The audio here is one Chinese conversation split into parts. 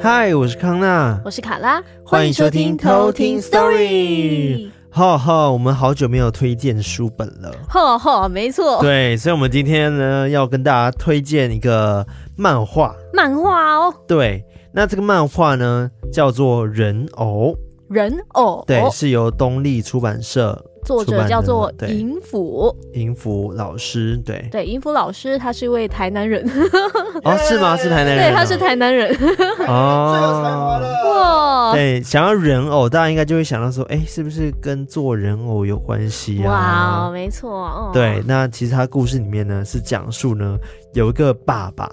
嗨，我是康娜，我是卡拉，欢迎收听偷听 Story。哈哈，我们好久没有推荐书本了。哈哈，没错。对，所以，我们今天呢，要跟大家推荐一个漫画。漫画哦。对，那这个漫画呢，叫做《人偶》。人偶。对，是由东立出版社。作者叫做银府，银府老师，对。对，银府老师，他是一位台南人，哦，是吗？是台南人，对，他是台南人，哦，最有才华了，哇，对，想要人偶，大家应该就会想到说，哎，是不是跟做人偶有关系啊？哇，没错，哦，对，那其实他故事里面呢，是讲述呢，有一个爸爸。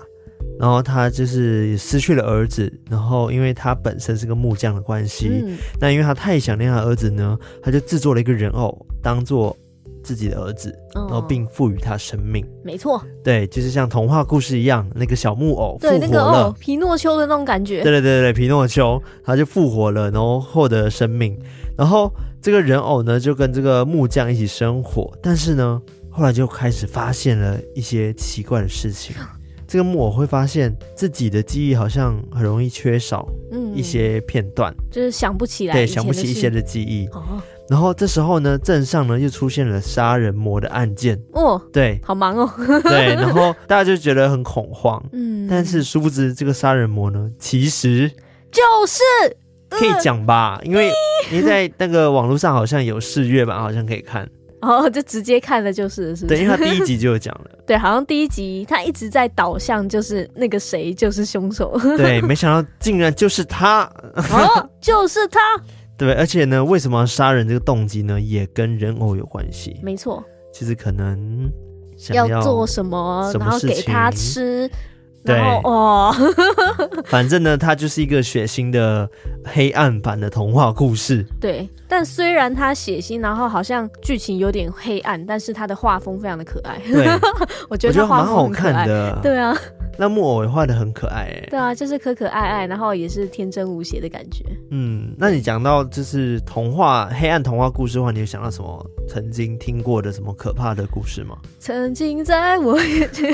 然后他就是失去了儿子，然后因为他本身是个木匠的关系，嗯、那因为他太想念他儿子呢，他就制作了一个人偶当做自己的儿子，哦、然后并赋予他生命。没错，对，就是像童话故事一样，那个小木偶复活了，对，那个哦，皮诺丘的那种感觉。对对对对，皮诺丘他就复活了，然后获得生命。然后这个人偶呢，就跟这个木匠一起生活，但是呢，后来就开始发现了一些奇怪的事情。这个木偶会发现自己的记忆好像很容易缺少，一些片段，嗯、就是想不起来，对，想不起一些的记忆。哦、然后这时候呢，镇上呢又出现了杀人魔的案件。哦，对，好忙哦。对，然后大家就觉得很恐慌。嗯，但是殊不知这个杀人魔呢，其实就是可以讲吧，呃、因为你在那个网络上好像有试阅版，好像可以看。哦，就直接看了就是，是不是？对，因为他第一集就有讲了。对，好像第一集他一直在导向，就是那个谁就是凶手。对，没想到竟然就是他。哦，就是他。对，而且呢，为什么要杀人这个动机呢，也跟人偶有关系。没错。其实可能要做什么，然后给他吃。对哦，反正呢，它就是一个血腥的黑暗版的童话故事。对，但虽然它血腥，然后好像剧情有点黑暗，但是它的画风非常的可爱。对，我觉得蛮好看的。对啊。那木偶也画的很可爱哎，对啊，就是可可爱爱，然后也是天真无邪的感觉。嗯，那你讲到就是童话黑暗童话故事的话，你有想到什么曾经听过的什么可怕的故事吗？曾经在我眼前，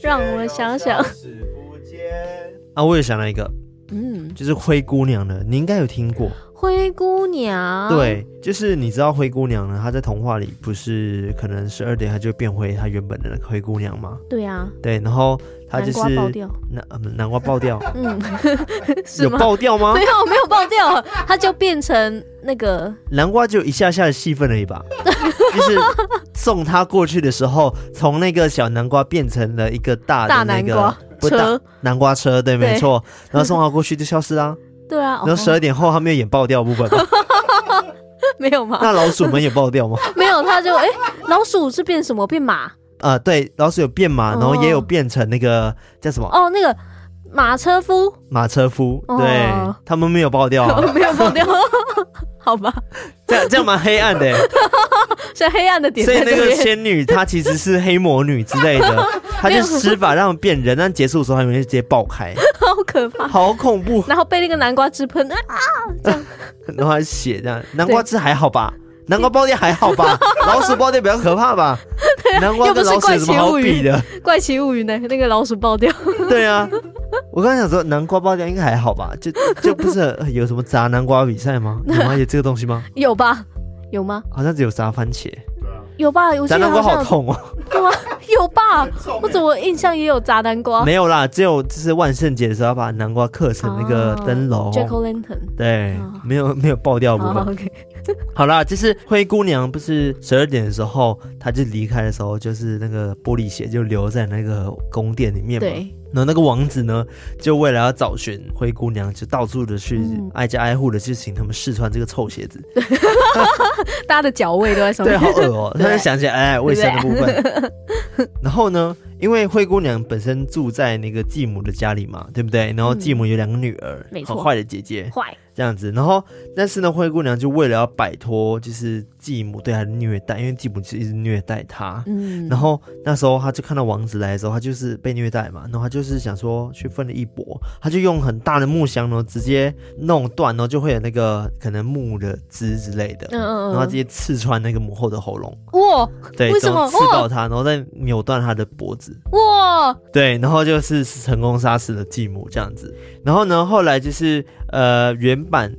让我想想。啊，我也想到一个，嗯，就是灰姑娘的，你应该有听过。灰姑娘，对，就是你知道灰姑娘呢，她在童话里不是可能十二点她就变回她原本的那个灰姑娘吗？对啊，对，然后她就是南瓜爆掉，南南瓜爆掉，嗯，有爆掉吗？没有，没有爆掉，她就变成那个南瓜，就一下下的戏份了一把，就是送她过去的时候，从那个小南瓜变成了一个大的那个大南瓜车，南瓜车，对，对没错，然后送她过去就消失啦。对啊，然后十二点后他没有演爆掉的部分吗？没有吗？那老鼠们也爆掉吗？没有，他就哎，老鼠是变什么？变马？呃，对，老鼠有变马，然后也有变成那个叫什么？哦，那个马车夫。马车夫，对，他们没有爆掉，没有爆掉，好吧？这样这样蛮黑暗的，是黑暗的点。所以那个仙女她其实是黑魔女之类的，她就施法让变人，但结束的时候他们就直接爆开。好可怕，好恐怖！然后被那个南瓜汁喷啊，这样，然后还血这样。南瓜汁还好吧？南瓜爆掉还好吧？老鼠爆掉比较可怕吧？南瓜跟老鼠有什么好比的？怪奇物语呢？那个老鼠爆掉。对啊，我刚才想说南瓜爆掉应该还好吧？就就不是有什么砸南瓜比赛吗？有吗？有这个东西吗？有吧？有吗？好像只有炸番茄。有吧？有炸南瓜好痛哦。对吗，有吧？我怎么印象也有炸南瓜？没有啦，只有就是万圣节的时候要把南瓜刻成那个灯笼。Jack O' Lantern。对，没有没有爆掉部分。OK。好啦，就是灰姑娘不是十二点的时候，她就离开的时候，就是那个玻璃鞋就留在那个宫殿里面嘛。对。然后那个王子呢，就为了要找寻灰姑娘，就到处的去挨家挨户的去请他们试穿这个臭鞋子，大家的脚味都在上面。对，好恶哦！突然想起来，哎，卫生的部分。然后呢，因为灰姑娘本身住在那个继母的家里嘛，对不对？然后继母有两个女儿，没错，坏的姐姐，坏。这样子，然后但是呢，灰姑娘就为了要摆脱就是继母对她的虐待，因为继母就一直虐待她，嗯，然后那时候她就看到王子来的时候，她就是被虐待嘛，然后她就是想说去奋了一搏，她就用很大的木箱呢直接弄断，然后就会有那个可能木的枝之类的，嗯嗯嗯，然后直接刺穿那个母后的喉咙，哇，对，为什么？刺到她，然后再扭断她的脖子，哇，对，然后就是成功杀死了继母这样子，然后呢，后来就是呃原。版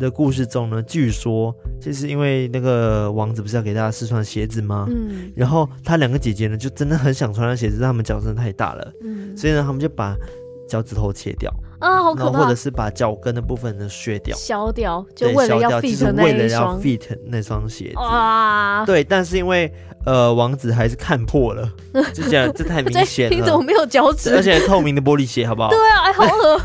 的故事中呢，据说就是因为那个王子不是要给大家试穿鞋子吗？嗯，然后他两个姐姐呢，就真的很想穿那鞋子，但他们脚真的太大了，嗯，所以呢，他们就把脚趾头切掉啊，好可怕，或者是把脚跟的部分呢削掉、削掉，就为了要 fit 就是为了要 fit 那双鞋子啊，对，但是因为呃，王子还是看破了，就这样，这太明显了，你怎么没有脚趾？而且透明的玻璃鞋，好不好？对啊，哎，好恶。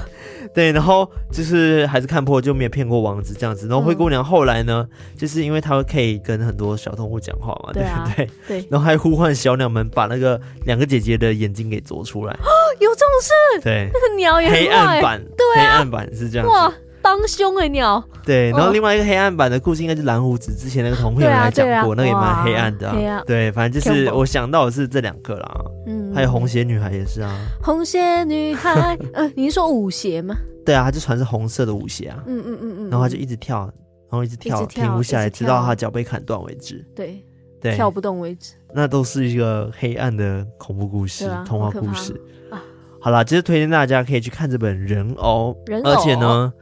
对，然后就是还是看破，就没有骗过王子这样子。然后灰姑娘后来呢，嗯、就是因为她可以跟很多小动物讲话嘛，对不、啊、对？对。然后还呼唤小鸟们把那个两个姐姐的眼睛给啄出来。哦，有这种事？对，那个鸟也很黑暗版，对、啊，黑暗版是这样子。哇，帮凶哎鸟。对，然后另外一个黑暗版的故事应该是蓝胡子之前那个同朋友来讲过，啊啊、那个也蛮黑暗的、啊。黑暗。对，反正就是我想到的是这两个啦。嗯。还有红鞋女孩也是啊。红鞋女孩，呃，你是说舞鞋吗？对啊，她就穿是红色的舞鞋啊，嗯嗯嗯嗯，然后她就一直跳，然后一直跳，停不下来，直到她脚被砍断为止。对对，跳不动为止。那都是一个黑暗的恐怖故事，童话故事。好啦，其实推荐大家可以去看这本《人偶》，而且呢，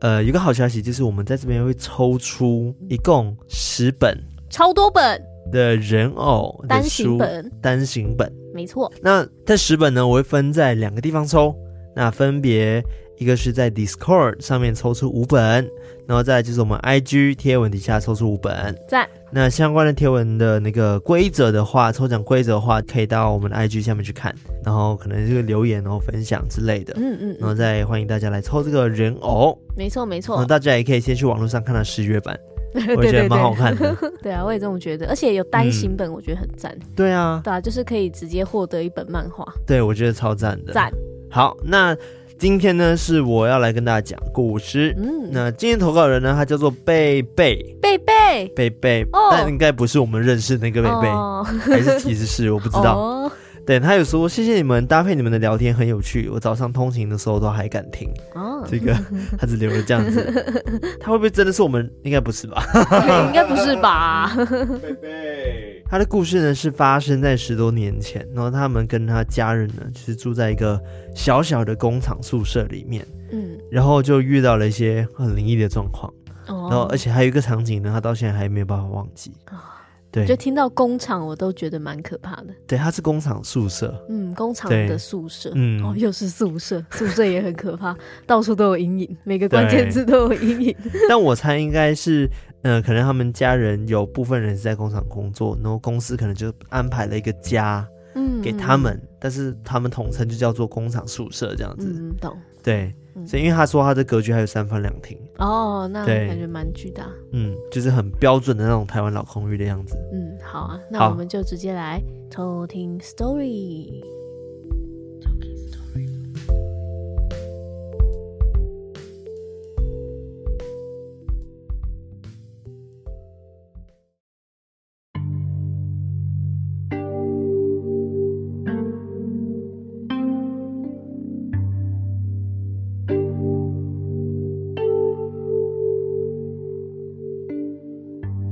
呃，有个好消息就是我们在这边会抽出一共十本，超多本的人偶单行本，单行本，没错。那这十本呢，我会分在两个地方抽，那分别。一个是在 Discord 上面抽出五本，然后再来就是我们 IG 贴文底下抽出五本。赞。那相关的贴文的那个规则的话，抽奖规则的话，可以到我们的 IG 下面去看，然后可能这个留言然后分享之类的。嗯嗯。然后再欢迎大家来抽这个人偶。没错没错。然后大家也可以先去网络上看到十月版，我觉得蛮好看的。对啊，我也这么觉得，而且有单行本，我觉得很赞。对啊。对啊，就是可以直接获得一本漫画。对，我觉得超赞的。赞。好，那。今天呢，是我要来跟大家讲故事。嗯，那今天投稿人呢，他叫做贝贝，贝贝，贝贝，但应该不是我们认识那个贝贝，哦、还是其实是我不知道。哦、对，他有说，谢谢你们搭配你们的聊天很有趣，我早上通勤的时候都还敢听。哦，这个他只留了这样子，他会不会真的是我们？应该不是吧？应该不是吧？贝贝。他的故事呢，是发生在十多年前，然后他们跟他家人呢，就是住在一个小小的工厂宿舍里面，嗯，然后就遇到了一些很灵异的状况，哦，然后而且还有一个场景呢，他到现在还没有办法忘记。对，就听到工厂，我都觉得蛮可怕的。对，它是工厂宿舍。嗯，工厂的宿舍。嗯，哦，又是宿舍，宿舍也很可怕，到处都有阴影，每个关键字都有阴影。但我猜应该是，呃，可能他们家人有部分人是在工厂工作，然后公司可能就安排了一个家，嗯，给他们，但是他们统称就叫做工厂宿舍这样子。嗯，懂。对。所以，因为他说他的格局还有三房两厅哦，那感觉蛮巨大。嗯，就是很标准的那种台湾老公寓的样子。嗯，好啊，那我们就直接来偷听 story。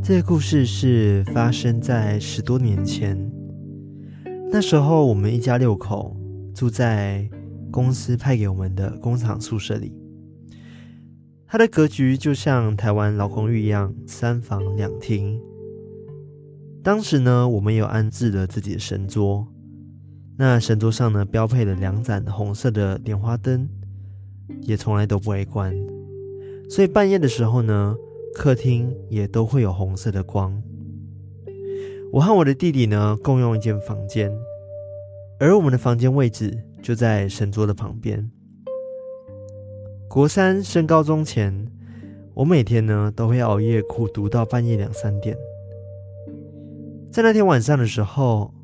这个故事是发生在十多年前。那时候，我们一家六口住在公司派给我们的工厂宿舍里。它的格局就像台湾老公寓一样，三房两厅。当时呢，我们有安置了自己的神桌，那神桌上呢，标配了两盏红色的莲花灯，也从来都不会关。所以半夜的时候呢，客厅也都会有红色的光。我和我的弟弟呢，共用一间房间，而我们的房间位置就在神桌的旁边。国三升高中前，我每天呢都会熬夜苦读到半夜两三点。在那天晚上的时候，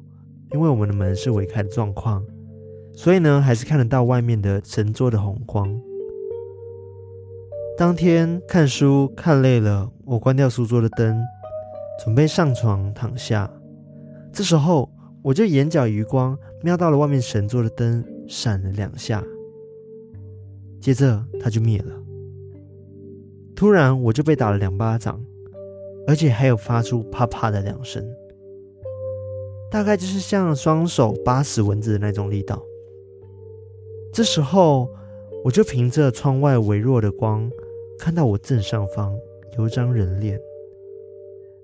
因为我们的门是微开的状况，所以呢还是看得到外面的神桌的红光。当天看书看累了，我关掉书桌的灯，准备上床躺下。这时候，我就眼角余光瞄到了外面神座的灯闪了两下，接着它就灭了。突然，我就被打了两巴掌，而且还有发出啪啪的两声，大概就是像双手扒死蚊子的那种力道。这时候，我就凭着窗外微弱的光，看到我正上方有一张人脸，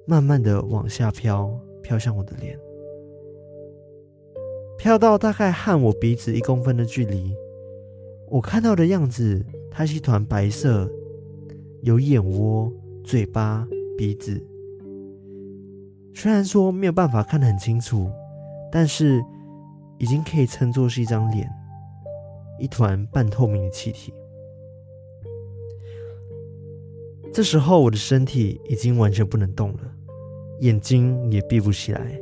慢慢的往下飘，飘向我的脸，飘到大概和我鼻子一公分的距离。我看到的样子，它是一团白色。有眼窝、嘴巴、鼻子，虽然说没有办法看得很清楚，但是已经可以称作是一张脸，一团半透明的气体。这时候我的身体已经完全不能动了，眼睛也闭不起来。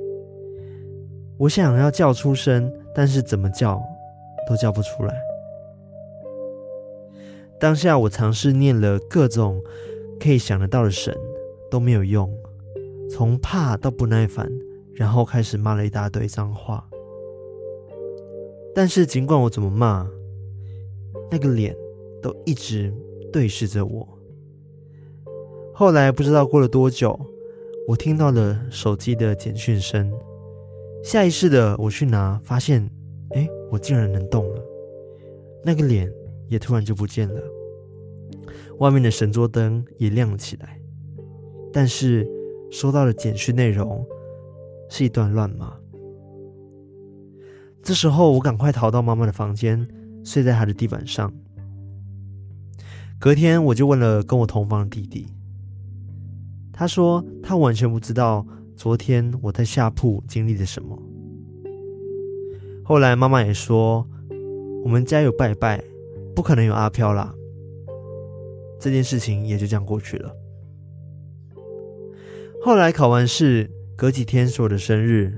我想要叫出声，但是怎么叫都叫不出来。当下我尝试念了各种可以想得到的神，都没有用，从怕到不耐烦，然后开始骂了一大堆脏话。但是尽管我怎么骂，那个脸都一直对视着我。后来不知道过了多久，我听到了手机的简讯声，下意识的我去拿，发现，哎，我竟然能动了，那个脸。也突然就不见了，外面的神桌灯也亮了起来，但是收到的简讯内容是一段乱码。这时候我赶快逃到妈妈的房间，睡在她的地板上。隔天我就问了跟我同房的弟弟，他说他完全不知道昨天我在下铺经历了什么。后来妈妈也说，我们家有拜拜。不可能有阿飘啦，这件事情也就这样过去了。后来考完试，隔几天是我的生日，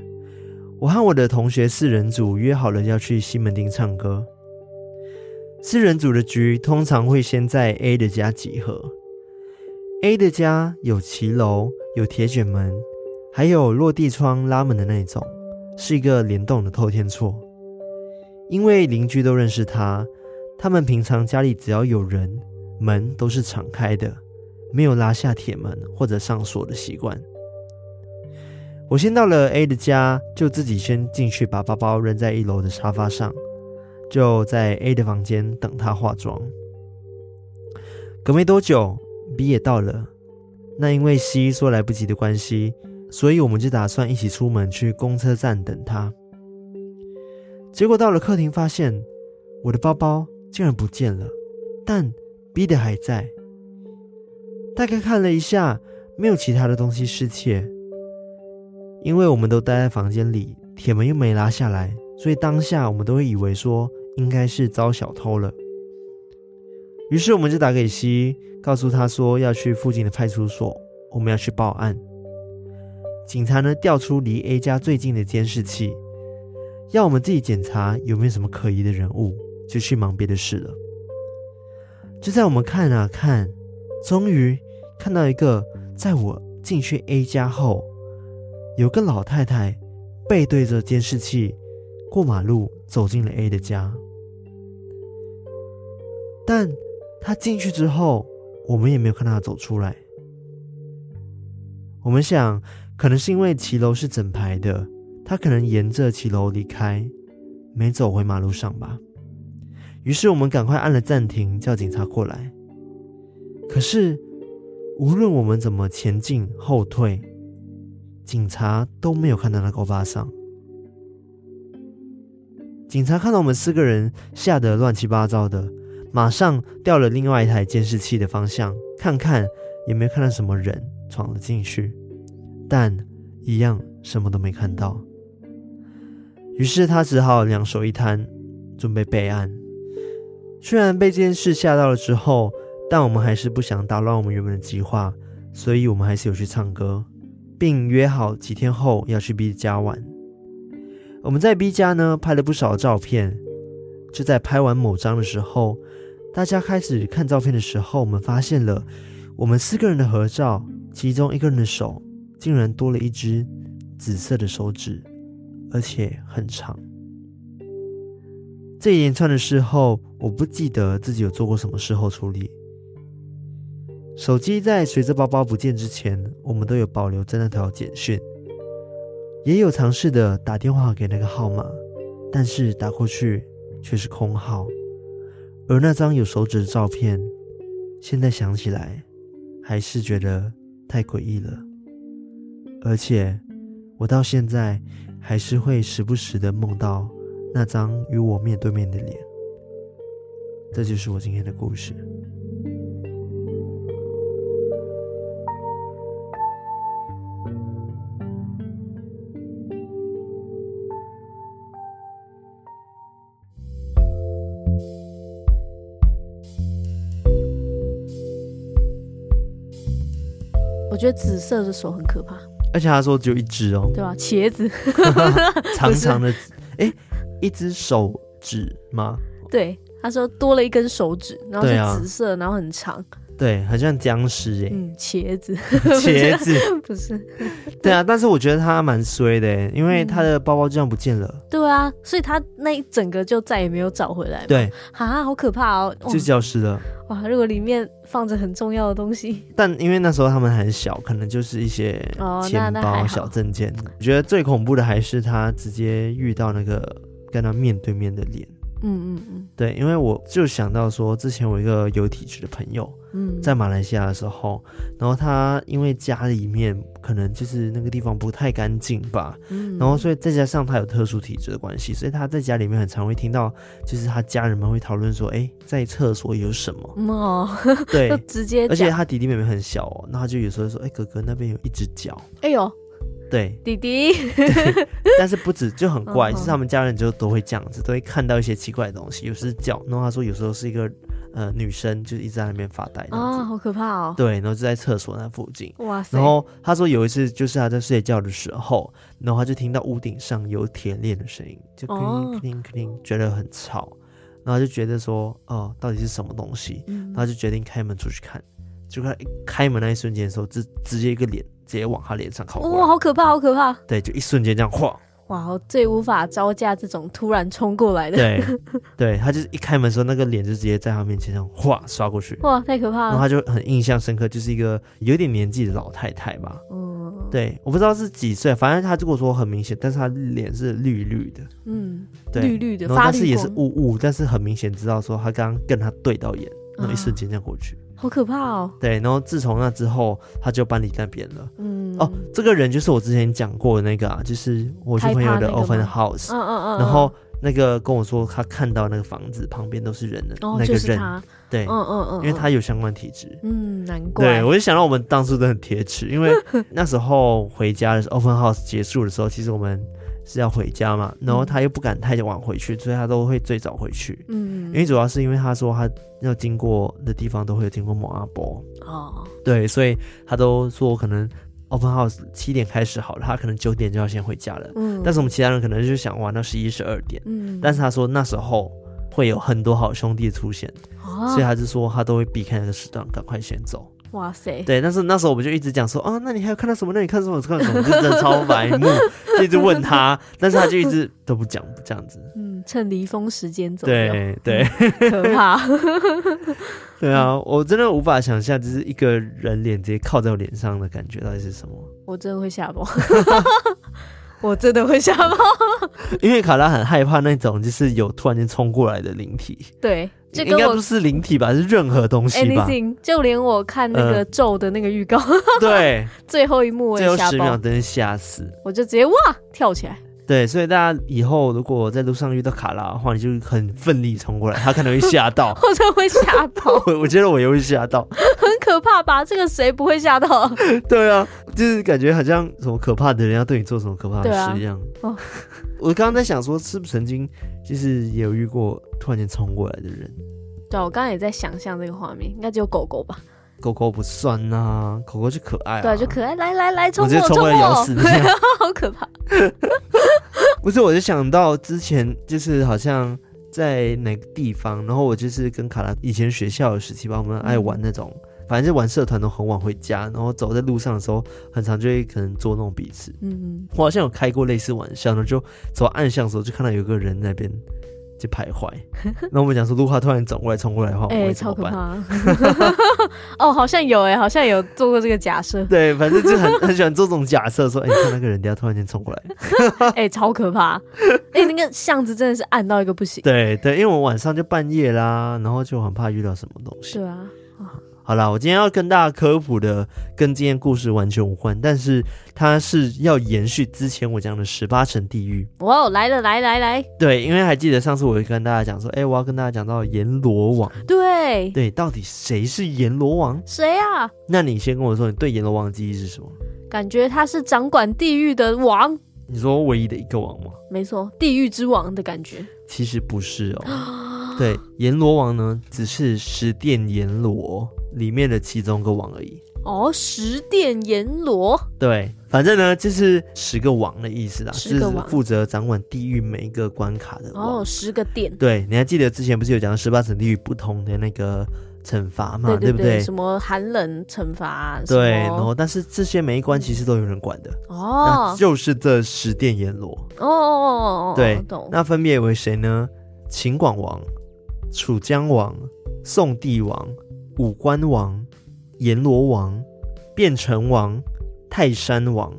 我和我的同学四人组约好了要去西门町唱歌。四人组的局通常会先在 A 的家集合。A 的家有骑楼，有铁卷门，还有落地窗拉门的那种，是一个联动的透天厝。因为邻居都认识他。他们平常家里只要有人，门都是敞开的，没有拉下铁门或者上锁的习惯。我先到了 A 的家，就自己先进去把包包扔在一楼的沙发上，就在 A 的房间等他化妆。隔没多久，B 也到了，那因为西说来不及的关系，所以我们就打算一起出门去公车站等他。结果到了客厅，发现我的包包。竟然不见了，但 B 的还在。大概看了一下，没有其他的东西失窃。因为我们都待在房间里，铁门又没拉下来，所以当下我们都会以为说应该是遭小偷了。于是我们就打给 C，告诉他说要去附近的派出所，我们要去报案。警察呢，调出离 A 家最近的监视器，要我们自己检查有没有什么可疑的人物。就去忙别的事了。就在我们看啊看，终于看到一个，在我进去 A 家后，有个老太太背对着监视器过马路走进了 A 的家。但他进去之后，我们也没有看到她走出来。我们想，可能是因为骑楼是整排的，他可能沿着骑楼离开，没走回马路上吧。于是我们赶快按了暂停，叫警察过来。可是无论我们怎么前进后退，警察都没有看到那个巴桑。警察看到我们四个人吓得乱七八糟的，马上调了另外一台监视器的方向，看看也没有看到什么人闯了进去，但一样什么都没看到。于是他只好两手一摊，准备备案。虽然被这件事吓到了之后，但我们还是不想打乱我们原本的计划，所以我们还是有去唱歌，并约好几天后要去 B 家玩。我们在 B 家呢拍了不少照片，就在拍完某张的时候，大家开始看照片的时候，我们发现了我们四个人的合照，其中一个人的手竟然多了一只紫色的手指，而且很长。这一连串的事后，我不记得自己有做过什么事后处理。手机在随着包包不见之前，我们都有保留在那条简讯，也有尝试的打电话给那个号码，但是打过去却是空号。而那张有手指的照片，现在想起来还是觉得太诡异了。而且我到现在还是会时不时的梦到那张与我面对面的脸。这就是我今天的故事。觉得紫色的手很可怕，而且他说只有一只哦，对吧？茄子，长长的，哎一只手指吗？对，他说多了一根手指，然后是紫色，啊、然后很长。对，很像僵尸哎。嗯，茄子，茄子 不是。对啊，但是我觉得他蛮衰的，因为他的包包就这样不见了。对啊，所以他那一整个就再也没有找回来。对，啊，好可怕哦，就消失了。哇，如果里面放着很重要的东西，但因为那时候他们很小，可能就是一些钱包、小证件。我觉得最恐怖的还是他直接遇到那个跟他面对面的脸。嗯嗯嗯，对，因为我就想到说，之前我一个有体质的朋友，嗯，在马来西亚的时候，然后他因为家里面可能就是那个地方不太干净吧，嗯，然后所以再加上他有特殊体质的关系，所以他在家里面很常会听到，就是他家人们会讨论说，哎，在厕所有什么？哦，对，直接，而且他弟弟妹妹很小哦，那他就有时候说，哎，哥哥那边有一只脚，哎呦。对，弟弟，但是不止就很怪，就是他们家人就都会这样子，都会看到一些奇怪的东西，有时叫，然后他说有时候是一个呃女生，就一直在那边发呆，啊，好可怕哦。对，然后就在厕所那附近，哇塞。然后他说有一次就是他在睡觉的时候，然后他就听到屋顶上有铁链的声音，就叮叮叮叮，觉得很吵，然后就觉得说哦，到底是什么东西？然后就决定开门出去看，就他一开门那一瞬间的时候，直直接一个脸。直接往他脸上靠过来，哇，好可怕，好可怕！对，就一瞬间这样晃，哇，我最无法招架这种突然冲过来的。对，对他就是一开门的时候，那个脸就直接在他面前这样哗刷过去，哇，太可怕了。然后他就很印象深刻，就是一个有点年纪的老太太吧。嗯，对，我不知道是几岁，反正他如果说很明显，但是他脸是绿绿的，嗯，对，绿绿的，然后但是也是雾雾，但是很明显知道说他刚刚跟他对到眼，那一瞬间这样过去。好可怕哦！对，然后自从那之后，他就搬离那边了。嗯，哦，这个人就是我之前讲过的那个啊，就是我去朋友的 open house。嗯嗯嗯。然后那个跟我说，他看到那个房子旁边都是人的那个人。对，嗯嗯嗯，因为他有相关体质。嗯，难怪。对，我就想到我们当初都很铁齿，因为 那时候回家的时候，open house 结束的时候，其实我们。是要回家嘛，然后他又不敢太晚回去，所以他都会最早回去。嗯，因为主要是因为他说他要经过的地方都会有经过某阿波哦，对，所以他都说可能 open house 七点开始好了，他可能九点就要先回家了。嗯，但是我们其他人可能就想玩到十一十二点。嗯，但是他说那时候会有很多好兄弟出现，哦，所以他就说他都会避开那个时段，赶快先走。哇塞！对，但是那时候我们就一直讲说，啊，那你还有看到什么？那你看什么？看什么？就真的超白目，就一直问他，但是他就一直 都不讲，这样子。嗯，趁离峰时间走。对对，可怕。对啊，我真的无法想象，就是一个人脸直接靠在我脸上的感觉到底是什么。我真的会吓到。我真的会吓到，因为卡拉很害怕那种就是有突然间冲过来的灵体。对。应该不是灵体吧，是任何东西吧。Anything, 就连我看那个咒的那个预告，呃、对，最后一幕我也吓爆，最后十秒真的吓死，我就直接哇跳起来。对，所以大家以后如果在路上遇到卡拉的话，你就很奋力冲过来，他可能会吓到，或者会吓到。我我觉得我也会吓到，很可怕吧？这个谁不会吓到？对啊，就是感觉好像什么可怕的人要对你做什么可怕的事一样。啊哦、我刚刚在想说，是不是曾经就是也有遇过突然间冲过来的人？对，我刚刚也在想象这个画面，应该只有狗狗吧？狗狗不算呐、啊，狗狗就可爱、啊，对，就可爱。来来来，冲过，冲过来咬死你，好可怕！不是，我就想到之前就是好像在哪个地方，然后我就是跟卡拉以前学校的时期吧，我们爱玩那种，嗯、反正就玩社团都很晚回家，然后走在路上的时候，很常就会可能捉弄彼此。嗯嗯，我好像有开过类似玩笑，然后就走暗巷的时候，就看到有个人在那边。就徘徊，那我们讲说，如果他突然走过来、冲过来的话，哎、欸，超可怕！哦，好像有哎，好像有做过这个假设。对，反正就很很喜欢做这种假设，说，哎、看那个人，等下突然间冲过来，哎、欸，超可怕！哎、欸，那个巷子真的是暗到一个不行。对对，因为我晚上就半夜啦，然后就很怕遇到什么东西。对啊。好啦，我今天要跟大家科普的跟今天故事完全无关，但是它是要延续之前我讲的十八层地狱。哇，来了，来来来，对，因为还记得上次我会跟大家讲说，哎、欸，我要跟大家讲到阎罗王。对对，到底谁是阎罗王？谁啊？那你先跟我说，你对阎罗王的记忆是什么？感觉他是掌管地狱的王。你说唯一的一个王吗？没错，地狱之王的感觉。其实不是哦。对，阎罗王呢，只是十殿阎罗里面的其中一个王而已哦，十殿阎罗，对，反正呢就是十个王的意思啦，是负责掌管地狱每一个关卡的哦，十个殿。对，你还记得之前不是有讲十八层地狱不同的那个惩罚嘛？对，不对？什么寒冷惩罚？对，然后但是这些每一关其实都有人管的哦，就是这十殿阎罗哦，哦，哦，哦，对，懂。那分别为谁呢？秦广王、楚江王、宋帝王。五官王、阎罗王、变成王、泰山王、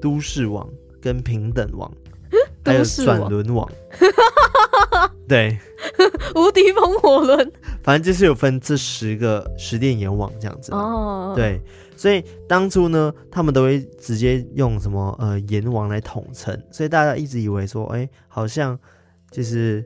都市王跟平等王，还有转轮王。对，无敌风火轮。反正就是有分这十个十殿阎王这样子。哦。对，所以当初呢，他们都会直接用什么呃阎王来统称，所以大家一直以为说，哎、欸，好像就是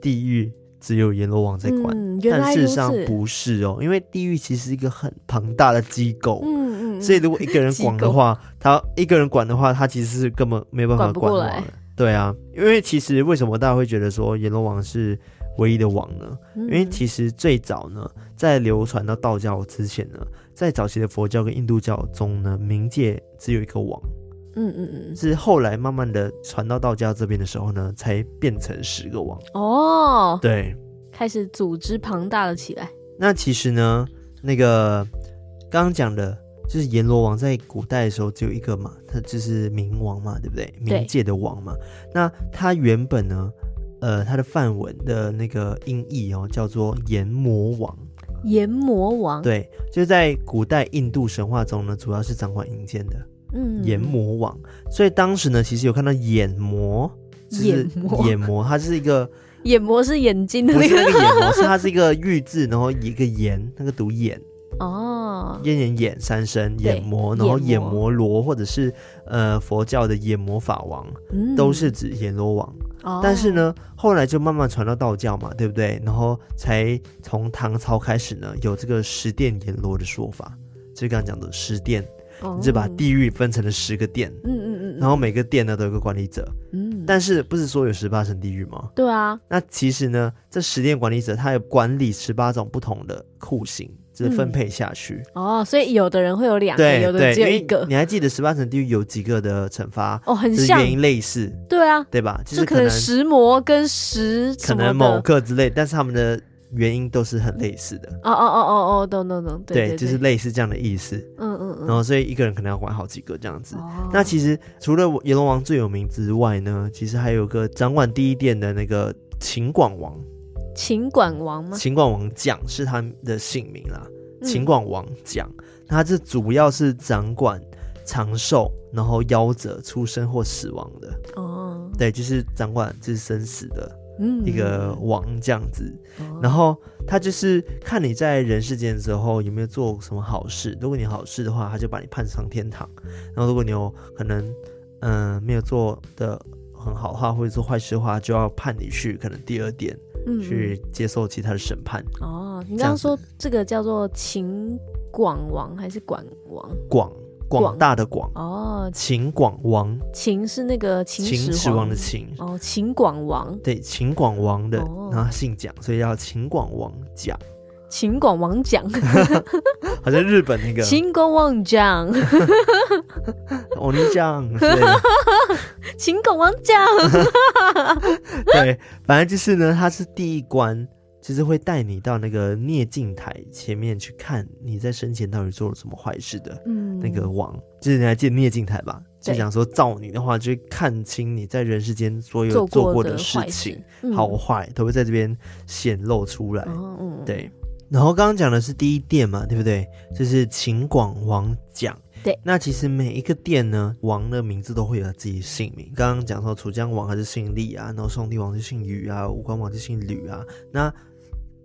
地狱。只有阎罗王在管，嗯，但事实上不是哦，因为地狱其实是一个很庞大的机构，嗯嗯，所以如果一个人管的话，他一个人管的话，他其实是根本没办法管的。管对啊，因为其实为什么大家会觉得说阎罗王是唯一的王呢？嗯、因为其实最早呢，在流传到道教之前呢，在早期的佛教跟印度教中呢，冥界只有一个王。嗯嗯嗯，是后来慢慢的传到道家这边的时候呢，才变成十个王哦。对，开始组织庞大了起来。那其实呢，那个刚刚讲的就是阎罗王在古代的时候只有一个嘛，他就是冥王嘛，对不对？冥界的王嘛。那他原本呢，呃，他的梵文的那个音译哦，叫做阎魔王。阎魔王，对，就是在古代印度神话中呢，主要是掌管阴间的。嗯，阎魔王，所以当时呢，其实有看到眼魔，就是眼魔，它是一个 眼魔是眼睛的，那个。眼魔，是它是一个玉字，然后一个言，那个读眼。哦，燕眼眼三声眼魔，然后眼魔罗或者是呃佛教的眼魔法王，嗯、都是指阎罗王。哦、但是呢，后来就慢慢传到道教嘛，对不对？然后才从唐朝开始呢，有这个十殿阎罗的说法，就是刚刚讲的十殿。你就把地狱分成了十个殿，嗯嗯嗯，然后每个殿呢都有个管理者，嗯，但是不是说有十八层地狱吗？对啊，那其实呢，这十殿管理者他有管理十八种不同的酷刑，就是分配下去。哦，所以有的人会有两个，有的只有一个。你还记得十八层地狱有几个的惩罚？哦，很像，原因类似，对啊，对吧？就是可能十魔跟十可能某个之类，但是他们的。原因都是很类似的哦哦哦哦哦，懂懂懂，对，就是类似这样的意思。嗯嗯嗯。然后所以一个人可能要管好几个这样子。那其实除了阎罗王最有名之外呢，其实还有个掌管第一殿的那个秦广王。秦广王吗？秦广王蒋是他的姓名啦。秦广王蒋，他这主要是掌管长寿，然后夭折、出生或死亡的。哦。对，就是掌管就是生死的。一个王这样子，嗯、然后他就是看你在人世间的时候有没有做什么好事。如果你好事的话，他就把你判上天堂；然后如果你有可能，嗯、呃，没有做的很好的话，或者做坏事的话，就要判你去可能第二点，嗯、去接受其他的审判。哦，你刚刚说这个叫做秦广王还是广王？广。广大的广哦，秦广王，秦是那个秦秦始皇。的秦。哦，秦广王。对，秦广王的，哦、然后他姓蒋，所以叫秦广王蒋。秦广王蒋，好像日本那个。秦广王蒋，我你讲，秦广王蒋，对，反正就是呢，他是第一关。就是会带你到那个聂镜台前面去看你在生前到底做了什么坏事的，嗯，那个王，就是你还记得聂镜台吧？就讲说造你的话，就会看清你在人世间所有做过的事情，好坏都会在这边显露出来。嗯，对。然后刚刚讲的是第一殿嘛，对不对？就是秦广王讲。对，那其实每一个殿呢，王的名字都会有自己姓名。刚刚讲说楚江王还是姓厉啊，然后宋帝王是姓禹啊，吴官王是姓吕啊，那。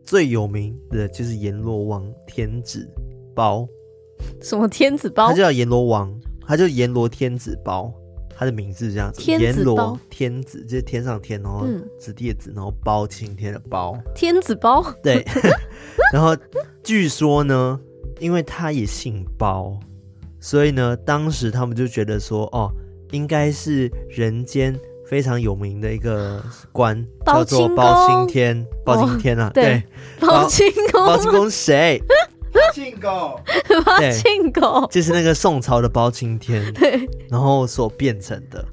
最有名的就是阎罗王天子包，什么天子包？他叫阎罗王，他叫阎罗天子包，他的名字是这样子。阎罗天子就是天上天，然后子弟的子，然后包青天的包。天子包，对。然后据说呢，因为他也姓包，所以呢，当时他们就觉得说，哦，应该是人间。非常有名的一个官叫做包青天，包青天啊，对，包青公，包青公谁？包青狗，包青狗，就是那个宋朝的包青天，对，然后所变成的，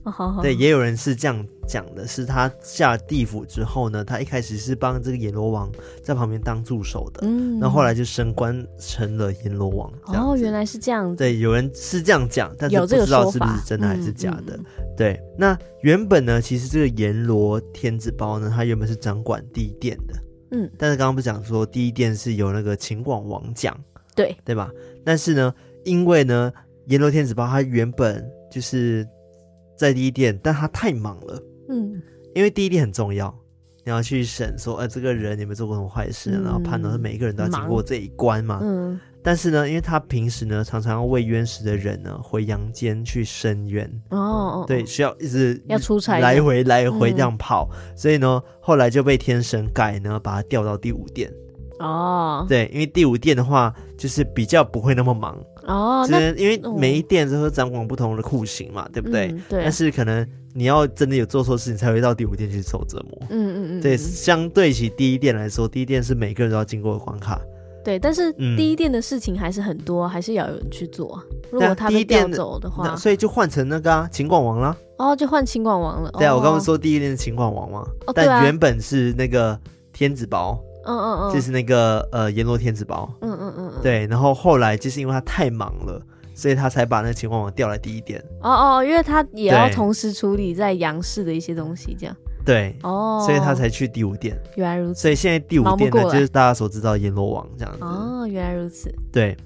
对，也有人是这样讲的，是他下地府之后呢，他一开始是帮这个阎罗王在旁边当助手的，嗯，然后后来就升官成了阎罗王。哦，原来是这样子，对，有人是这样讲，但是不知道是不是真的还是假的。对，那原本呢，其实这个阎罗天子包呢，他原本是掌管地殿的。嗯，但是刚刚不是讲说第一殿是由那个秦广王讲，对。对吧？但是呢，因为呢，阎罗天子包他原本就是在第一殿，但他太忙了，嗯，因为第一殿很重要，你要去审说，呃，这个人有没有做过什么坏事，嗯、然后判断是每一个人都要经过这一关嘛，嗯。但是呢，因为他平时呢，常常要为冤死的人呢回阳间去伸冤哦，对，需要一直要出差，来回来回这样跑，嗯、所以呢，后来就被天神改呢，把他调到第五殿哦。对，因为第五殿的话，就是比较不会那么忙哦，就是因为每一殿都是掌管不同的酷刑嘛，对不对？嗯、对。但是可能你要真的有做错事情，才会到第五殿去受折磨。嗯嗯嗯。对，相对起第一殿来说，第一殿是每个人都要经过的关卡。对，但是第一店的事情还是很多，嗯、还是要有人去做。如果他被调走的话，所以就换成那个啊，秦广王了。哦，就换秦广王了。对啊，我刚刚说第一店是秦广王嘛，哦、但原本是那个天子褒。嗯嗯嗯，就是那个呃阎罗天子包。嗯嗯嗯，对，然后后来就是因为他太忙了，所以他才把那个秦广王调来第一店。哦哦，因为他也要同时处理在杨氏的一些东西，这样。对哦，所以他才去第五殿。原来如此，所以现在第五殿呢，就是大家所知道的阎罗王这样子。哦，原来如此。对。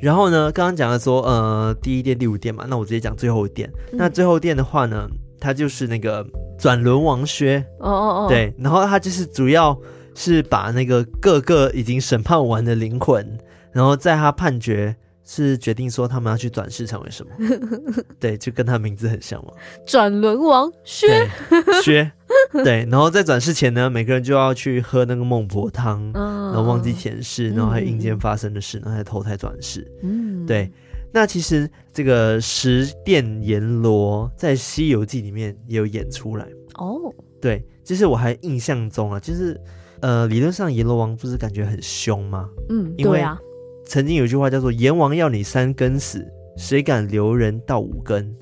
然后呢，刚刚讲了说，呃，第一殿、第五殿嘛，那我直接讲最后一殿。嗯、那最后殿的话呢，它就是那个转轮王靴。哦哦哦。对，然后他就是主要是把那个各个已经审判完的灵魂，然后在他判决。是决定说他们要去转世成为什么？对，就跟他名字很像嘛。转轮王薛薛，对。然后在转世前呢，每个人就要去喝那个孟婆汤，然后忘记前世，然后还有阴间发生的事，然后还投胎转世。嗯，对。那其实这个十殿阎罗在《西游记》里面也有演出来哦。对，就是我还印象中啊，就是呃，理论上阎罗王不是感觉很凶吗？嗯，因为啊。曾经有句话叫做“阎王要你三更死，谁敢留人到五更”。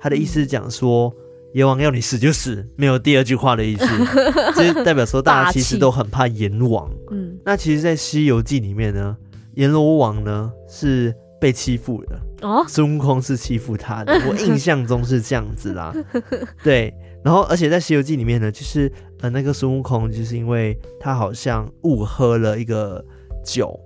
他的意思是讲说，阎王要你死就死，没有第二句话的意思，就是代表说大家其实都很怕阎王。嗯，那其实，在《西游记》里面呢，阎罗王呢是被欺负的哦，孙悟空是欺负他的，我印象中是这样子啦。对，然后而且在《西游记》里面呢，就是呃那个孙悟空，就是因为他好像误喝了一个酒。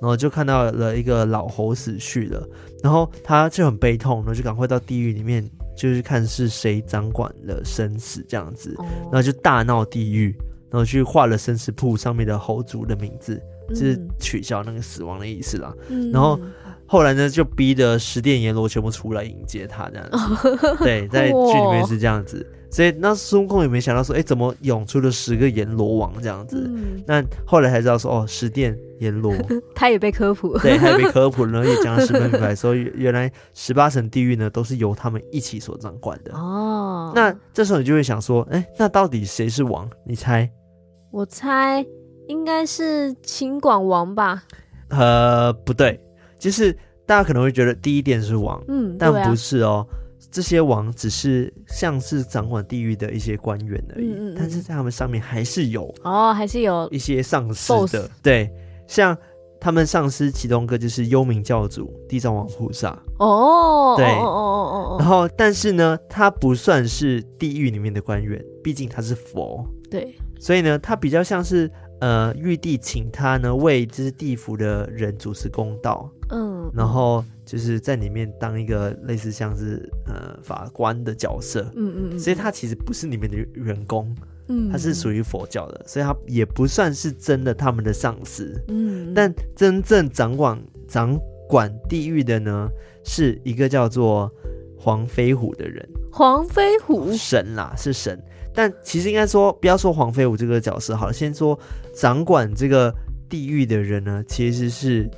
然后就看到了一个老猴死去了，然后他就很悲痛，然后就赶快到地狱里面，就是看是谁掌管了生死这样子，然后就大闹地狱，然后去画了生死簿上面的猴族的名字，就是取消那个死亡的意思啦。然后后来呢，就逼得十殿阎罗全部出来迎接他这样子，对，在剧里面是这样子。所以那孙悟空也没想到说，哎，怎么涌出了十个阎罗王这样子？嗯、那后来才知道说，哦，十殿阎罗，他也被科普了，对，他也被科普了，然后也讲了十分明白，说原来十八层地狱呢都是由他们一起所掌管的。哦，那这时候你就会想说，哎，那到底谁是王？你猜？我猜应该是秦广王吧？呃，不对，就是大家可能会觉得第一殿是王，嗯，但不是哦。这些王只是像是掌管地狱的一些官员而已，嗯嗯嗯，但是在他们上面还是有哦，还是有一些上司的.对，像他们上司其中一个就是幽冥教主地藏王菩萨哦，对哦哦哦，然后但是呢，他不算是地狱里面的官员，毕竟他是佛，对，所以呢，他比较像是。呃，玉帝请他呢为就是地府的人主持公道，嗯，然后就是在里面当一个类似像是呃法官的角色，嗯嗯嗯，所以他其实不是里面的员工，嗯，他是属于佛教的，所以他也不算是真的他们的上司，嗯，但真正掌管掌管地狱的呢，是一个叫做黄飞虎的人，黄飞虎？神啦，是神。但其实应该说，不要说黄飞虎这个角色好了，先说掌管这个地狱的人呢，其实是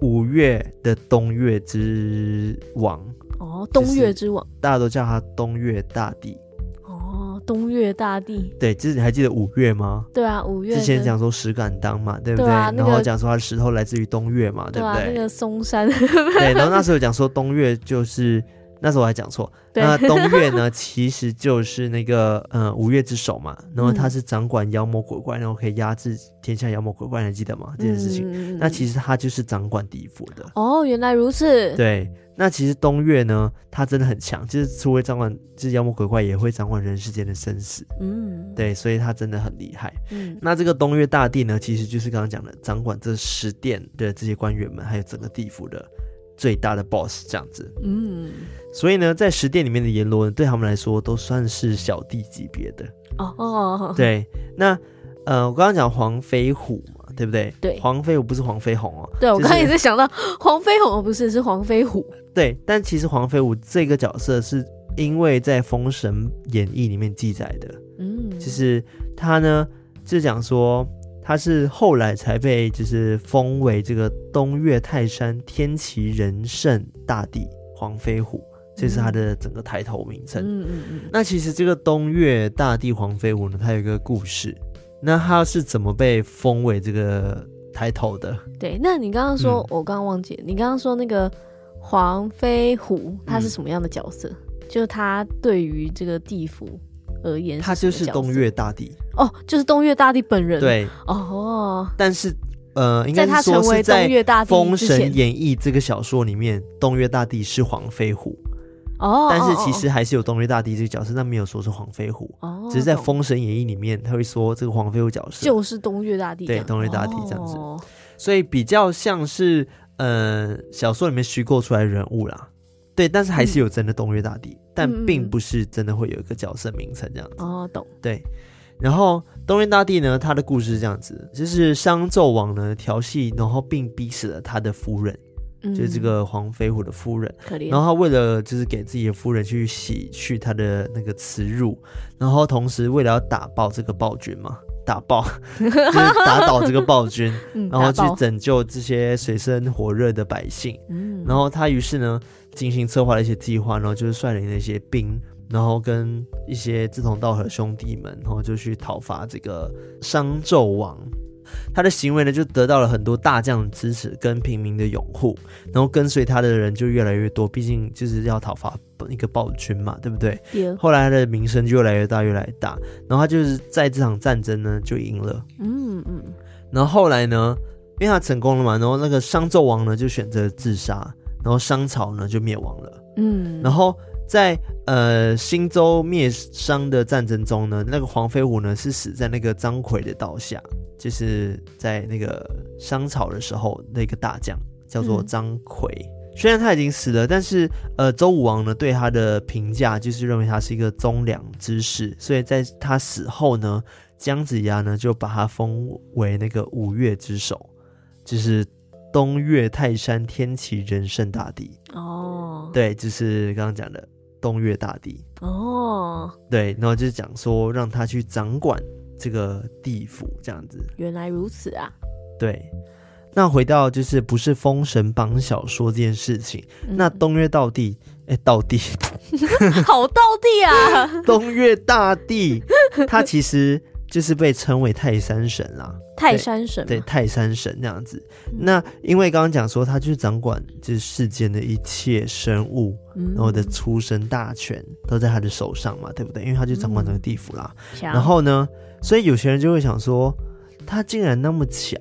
五岳的东岳之王哦，东岳之王，大家都叫他东岳大帝哦，东岳大帝，对，就是你还记得五岳吗？对啊，五岳之前讲说石敢当嘛，对不对？然后讲说他的石头来自于东岳嘛，对不对？那个嵩山，对，然后那时候讲说东岳就是。那时候我还讲错，那东岳呢，其实就是那个呃五岳之首嘛，然后他是掌管妖魔鬼怪，然后可以压制天下妖魔鬼怪，你还记得吗？这件事情，嗯、那其实他就是掌管地府的。哦，原来如此。对，那其实东岳呢，他真的很强，就是除了掌管就是妖魔鬼怪，也会掌管人世间的生死。嗯，对，所以他真的很厉害。嗯，那这个东岳大帝呢，其实就是刚刚讲的掌管这十殿的这些官员们，还有整个地府的。最大的 boss 这样子，嗯，所以呢，在十殿里面的阎罗呢，对他们来说都算是小弟级别的。哦。哦，对，那呃，我刚刚讲黄飞虎嘛，对不对？对，黄飞虎不是黄飞鸿哦，对，我刚刚也是想到 黄飞鸿不是，是黄飞虎，对，但其实黄飞虎这个角色是因为在《封神演义》里面记载的，嗯，就是他呢，就讲说。他是后来才被就是封为这个东岳泰山天齐仁圣大帝黄飞虎，这是他的整个抬头名称。嗯嗯嗯。那其实这个东岳大帝黄飞虎呢，他有一个故事。那他是怎么被封为这个抬头的？对，那你刚刚说，嗯、我刚刚忘记，你刚刚说那个黄飞虎他是什么样的角色？嗯、就是他对于这个地府。而言，他就是东岳大帝。哦，就是东岳大帝本人。对。哦，但是呃，应该是说是在《封神演义》这个小说里面，东岳大帝是黄飞虎。哦，但是其实还是有东岳大帝这个角色，但没有说是黄飞虎。哦，只是在《封神演义》里面他会说这个黄飞虎角色就是东岳大帝，对，东岳大帝这样子，所以比较像是呃小说里面虚构出来的人物啦。对，但是还是有真的东岳大帝，嗯、但并不是真的会有一个角色名称这样子。哦，懂。对，然后东岳大帝呢，他的故事是这样子，就是商纣王呢调戏，然后并逼死了他的夫人，嗯、就是这个黄飞虎的夫人。然后他为了就是给自己的夫人去洗去他的那个耻辱，然后同时为了要打爆这个暴君嘛，打爆 就是打倒这个暴君，嗯、然后去拯救这些水深火热的百姓。嗯。然后他于是呢。精心策划了一些计划，然后就是率领了一些兵，然后跟一些志同道合的兄弟们，然后就去讨伐这个商纣王。他的行为呢，就得到了很多大将的支持跟平民的拥护，然后跟随他的人就越来越多。毕竟就是要讨伐一个暴君嘛，对不对？对。后来他的名声就越来越大，越来越大。然后他就是在这场战争呢就赢了。嗯嗯。然后后来呢，因为他成功了嘛，然后那个商纣王呢就选择自杀。然后商朝呢就灭亡了，嗯，然后在呃新州灭商的战争中呢，那个黄飞虎呢是死在那个张奎的刀下，就是在那个商朝的时候那个大将叫做张奎，嗯、虽然他已经死了，但是呃周武王呢对他的评价就是认为他是一个忠良之士，所以在他死后呢，姜子牙呢就把他封为那个五岳之首，就是。东岳泰山天齐仁圣大帝。哦，对，就是刚刚讲的东岳大帝。哦，对，然后就是讲说让他去掌管这个地府这样子。原来如此啊，对。那回到就是不是封神榜小说这件事情，嗯、那东岳道帝，哎，道帝，好道帝啊，东岳大帝，他其实就是被称为泰山神啦。泰山神对，对泰山神这样子。嗯、那因为刚刚讲说，他就是掌管就是世间的一切生物，嗯、然后的出生大权都在他的手上嘛，对不对？因为他就掌管这个地府啦。嗯、然后呢，所以有些人就会想说，他竟然那么强，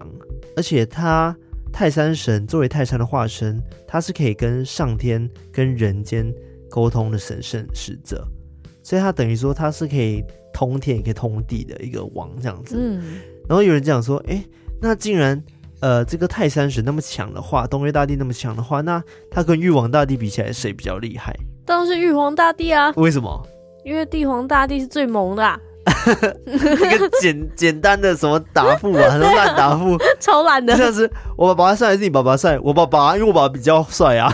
而且他泰山神作为泰山的化身，他是可以跟上天跟人间沟通的神圣使者，所以他等于说他是可以通天也可以通地的一个王这样子。嗯。然后有人讲说，哎，那竟然，呃，这个泰山神那么强的话，东岳大帝那么强的话，那他跟玉皇大帝比起来，谁比较厉害？当然是玉皇大帝啊！为什么？因为帝皇大帝是最萌的，啊。一个简简单的什么答复啊，很多烂答复，超烂的。像是我爸爸帅还是你爸爸帅？我爸爸，因为我爸爸比较帅啊，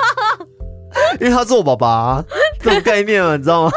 因为他是我爸爸，啊，这种概念啊，你知道吗？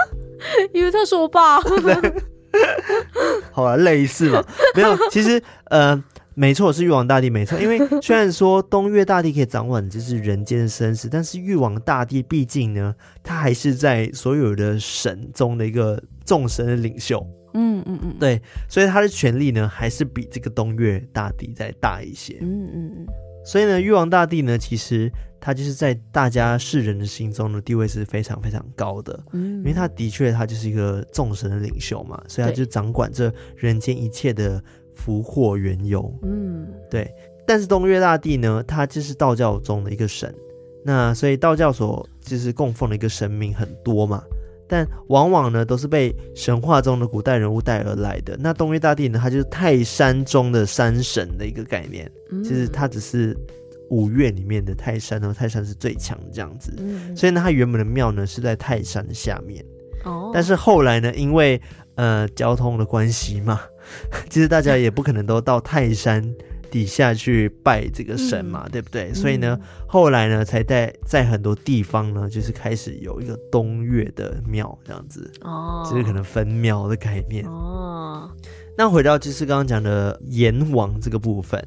因为他是我爸。好了，类似嘛，没有。其实，呃，没错，是玉皇大帝没错。因为虽然说东岳大帝可以掌管就是人间生死，但是玉皇大帝毕竟呢，他还是在所有的神中的一个众神的领袖。嗯嗯嗯，对，所以他的权力呢，还是比这个东岳大帝再大一些。嗯嗯嗯。所以呢，玉皇大帝呢，其实他就是在大家世人的心中的地位是非常非常高的，嗯，因为他的确他就是一个众神的领袖嘛，所以他就掌管这人间一切的福祸缘由，嗯，对。但是东岳大帝呢，他就是道教中的一个神，那所以道教所就是供奉的一个神明很多嘛，但往往呢都是被神话中的古代人物带而来的。那东岳大帝呢，他就是泰山中的山神的一个概念。其实他只是五岳里面的泰山，然后泰山是最强的这样子，嗯、所以呢，它原本的庙呢是在泰山下面。哦，但是后来呢，因为呃交通的关系嘛，其实大家也不可能都到泰山底下去拜这个神嘛，嗯、对不对？所以呢，后来呢，才在在很多地方呢，就是开始有一个东岳的庙这样子。哦，就是可能分庙的概念。哦，那回到就是刚刚讲的阎王这个部分。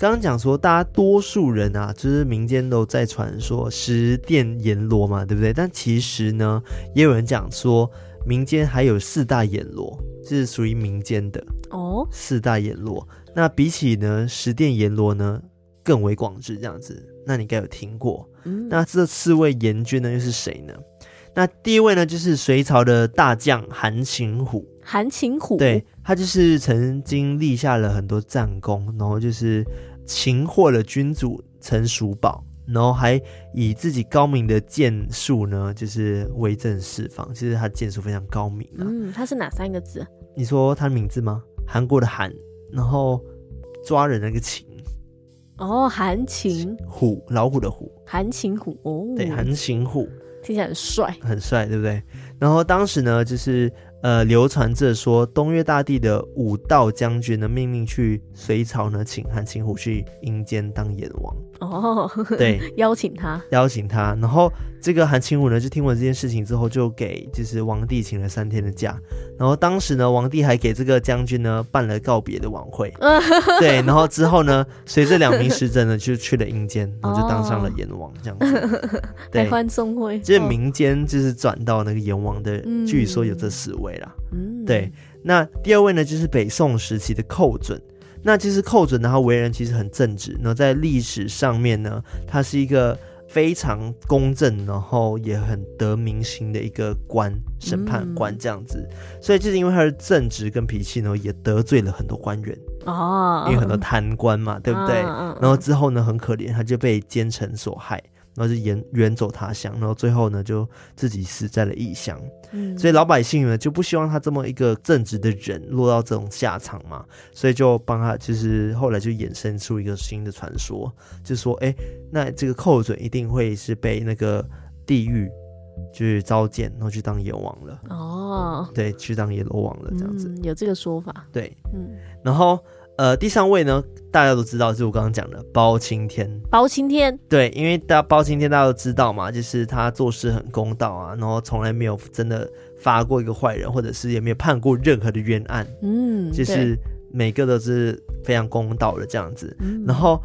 刚刚讲说，大家多数人啊，就是民间都在传说十殿阎罗嘛，对不对？但其实呢，也有人讲说，民间还有四大阎罗，这是属于民间的哦。四大阎罗，那比起呢十殿阎罗呢，更为广志这样子。那你该有听过？嗯，那这四位阎君呢，又是谁呢？那第一位呢，就是隋朝的大将韩擒虎。韩擒虎，对，他就是曾经立下了很多战功，然后就是。擒获了君主陈叔宝，然后还以自己高明的剑术呢，就是威震四方。其实他剑术非常高明啊。嗯，他是哪三个字？你说他的名字吗？韩国的韩，然后抓人那个擒。哦，韩擒虎，老虎的虎。韩擒虎哦，对，韩擒虎听起来很帅，很帅，对不对？然后当时呢，就是。呃，流传着说，东岳大帝的武道将军呢，命令去隋朝呢，请韩擒虎去阴间当阎王。哦，对，邀请他，邀请他。然后这个韩擒虎呢，就听闻这件事情之后，就给就是王帝请了三天的假。然后当时呢，王帝还给这个将军呢办了告别的晚会。对，然后之后呢，随着两名使者呢，就去了阴间，然后就当上了阎王，这样子。对，欢送会。就是民间就是转到那个阎王的，嗯、据说有这四位啦。嗯，对。那第二位呢，就是北宋时期的寇准。那其实寇准呢，他为人其实很正直，然后在历史上面呢，他是一个非常公正，然后也很得民心的一个官，审判官这样子。嗯、所以就是因为他的正直跟脾气呢，也得罪了很多官员哦，因为很多贪官嘛，对不对？然后之后呢，很可怜，他就被奸臣所害。然后就远远走他乡，然后最后呢，就自己死在了异乡。嗯，所以老百姓呢就不希望他这么一个正直的人落到这种下场嘛，所以就帮他，就是后来就衍生出一个新的传说，就说，哎，那这个寇准一定会是被那个地狱就是召见，然后去当阎王了。哦，对，去当阎罗王了，这样子。嗯，有这个说法。对，嗯，然后。呃，第三位呢，大家都知道，就是我刚刚讲的包青天。包青天，对，因为大家包青天大家都知道嘛，就是他做事很公道啊，然后从来没有真的发过一个坏人，或者是也没有判过任何的冤案。嗯，就是每个都是非常公道的这样子。嗯，然后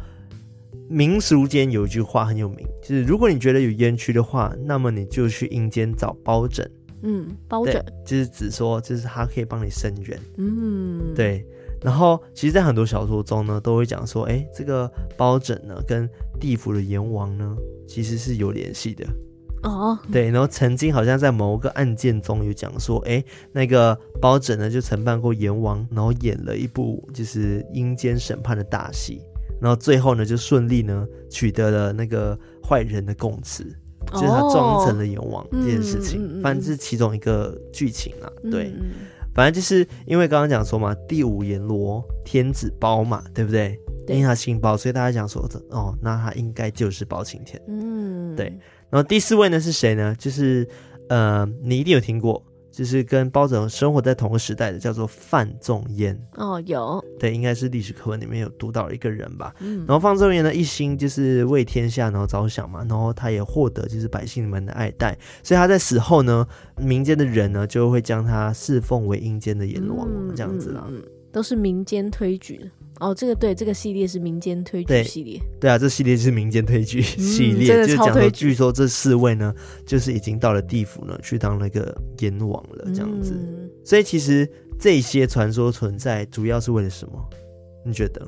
民俗间有一句话很有名，就是如果你觉得有冤屈的话，那么你就去阴间找包拯，嗯，包拯就是指说，就是他可以帮你伸冤。嗯，对。然后，其实，在很多小说中呢，都会讲说，哎，这个包拯呢，跟地府的阎王呢，其实是有联系的。哦，对。然后，曾经好像在某个案件中有讲说，哎，那个包拯呢，就承办过阎王，然后演了一部就是阴间审判的大戏，然后最后呢，就顺利呢取得了那个坏人的供词，就是他装成了阎王这件事情。哦，反正是其中一个剧情啊，对。嗯反正就是因为刚刚讲说嘛，第五阎罗天子包嘛，对不对？对，因为他姓包，所以大家讲说哦，那他应该就是包青天。嗯，对。然后第四位呢是谁呢？就是呃，你一定有听过。就是跟包拯生活在同个时代的，叫做范仲淹哦，有对，应该是历史课文里面有读到一个人吧。嗯，然后范仲淹呢，一心就是为天下然后着想嘛，然后他也获得就是百姓们的爱戴，所以他在死后呢，民间的人呢就会将他侍奉为阴间的阎王，嗯、这样子啦，嗯，都是民间推举的。哦，这个对，这个系列是民间推剧系列。对啊，这系列是民间推剧系列，嗯、就是讲说，据说这四位呢，就是已经到了地府呢，去当那个阎王了，这样子。嗯、所以其实这些传说存在，主要是为了什么？你觉得？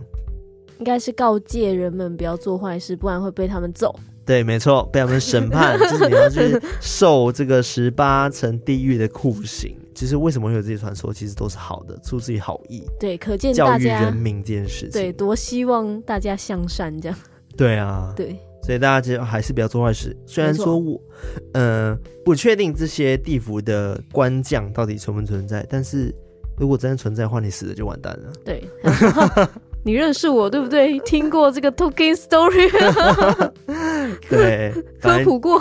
应该是告诫人们不要做坏事，不然会被他们揍。对，没错，被他们审判，就是你要去 受这个十八层地狱的酷刑。其实为什么会有这些传说？其实都是好的，出自于好意。对，可见大家教育人民这件事情，对，多希望大家向善这样。对啊，对，所以大家其实还是不要做坏事。虽然说我，呃，不确定这些地府的官将到底存不存在，但是如果真的存在的话，你死了就完蛋了。对。你认识我对不对？听过这个 Talking Story？对，科普过。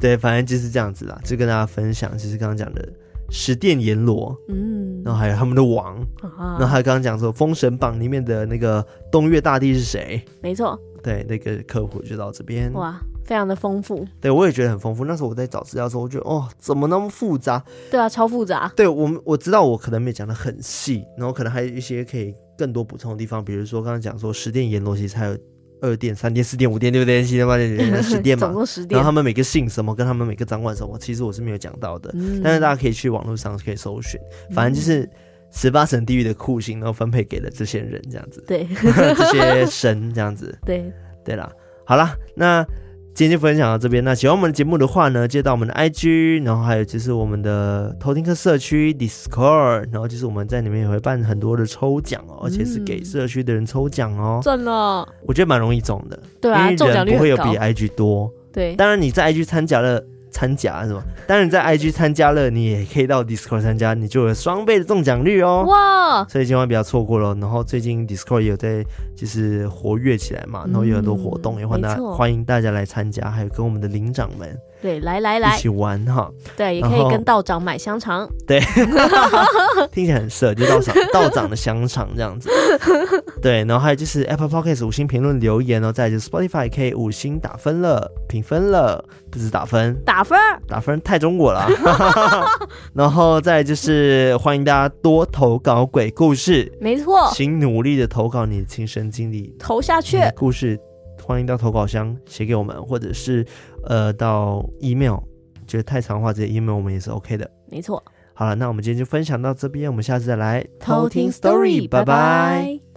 对，反正就是这样子啦，就跟大家分享，就是刚刚讲的十殿阎罗，嗯，然后还有他们的王，啊、然后还有刚刚讲说《封神榜》里面的那个东岳大帝是谁？没错，对，那个科普就到这边。哇，非常的丰富。对，我也觉得很丰富。那时候我在找资料的时候，我觉得哦，怎么那么复杂？对啊，超复杂。对我们，我知道我可能没讲的很细，然后可能还有一些可以。更多补充的地方，比如说刚刚讲说十殿阎罗其实还有二殿、三殿、四殿、五殿、六殿、七殿、八殿、九殿、十殿嘛，总共十殿。然后他们每个姓什么，跟他们每个掌管什么，其实我是没有讲到的。嗯、但是大家可以去网络上可以搜寻，反正就是十八层地狱的酷刑，然后分配给了这些人这样子。对，这些神这样子。对，对啦，好啦，那。今天就分享到这边。那喜欢我们的节目的话呢，接到我们的 IG，然后还有就是我们的偷听客社区 Discord，然后就是我们在里面也会办很多的抽奖哦，而且是给社区的人抽奖哦。赚了，我觉得蛮容易中的。对啊，因为人不会有比 IG 多。对，当然你在 IG 参加了。参加是吗？当然，在 IG 参加了，你也可以到 Discord 参加，你就有双倍的中奖率哦！哇！所以千万不要错过了。然后最近 Discord 也有在就是活跃起来嘛，然后有很多活动，也欢迎大家欢迎大家来参加，还有跟我们的领长们。对，来来来，一起玩哈。对，也可以跟道长买香肠。对，听起来很色，就道长道长的香肠这样子。对，然后还有就是 Apple Podcast 五星评论留言哦，再就是 Spotify 可以五星打分了，评分了，不是打分，打分，打分太中国了。然后再就是 欢迎大家多投稿鬼故事，没错，请努力的投稿你的亲身经历，投下去故事。欢迎到投稿箱写给我们，或者是呃到 email，觉得太长的话，直接 email 我们也是 OK 的。没错。好了，那我们今天就分享到这边，我们下次再来偷听 story，拜拜。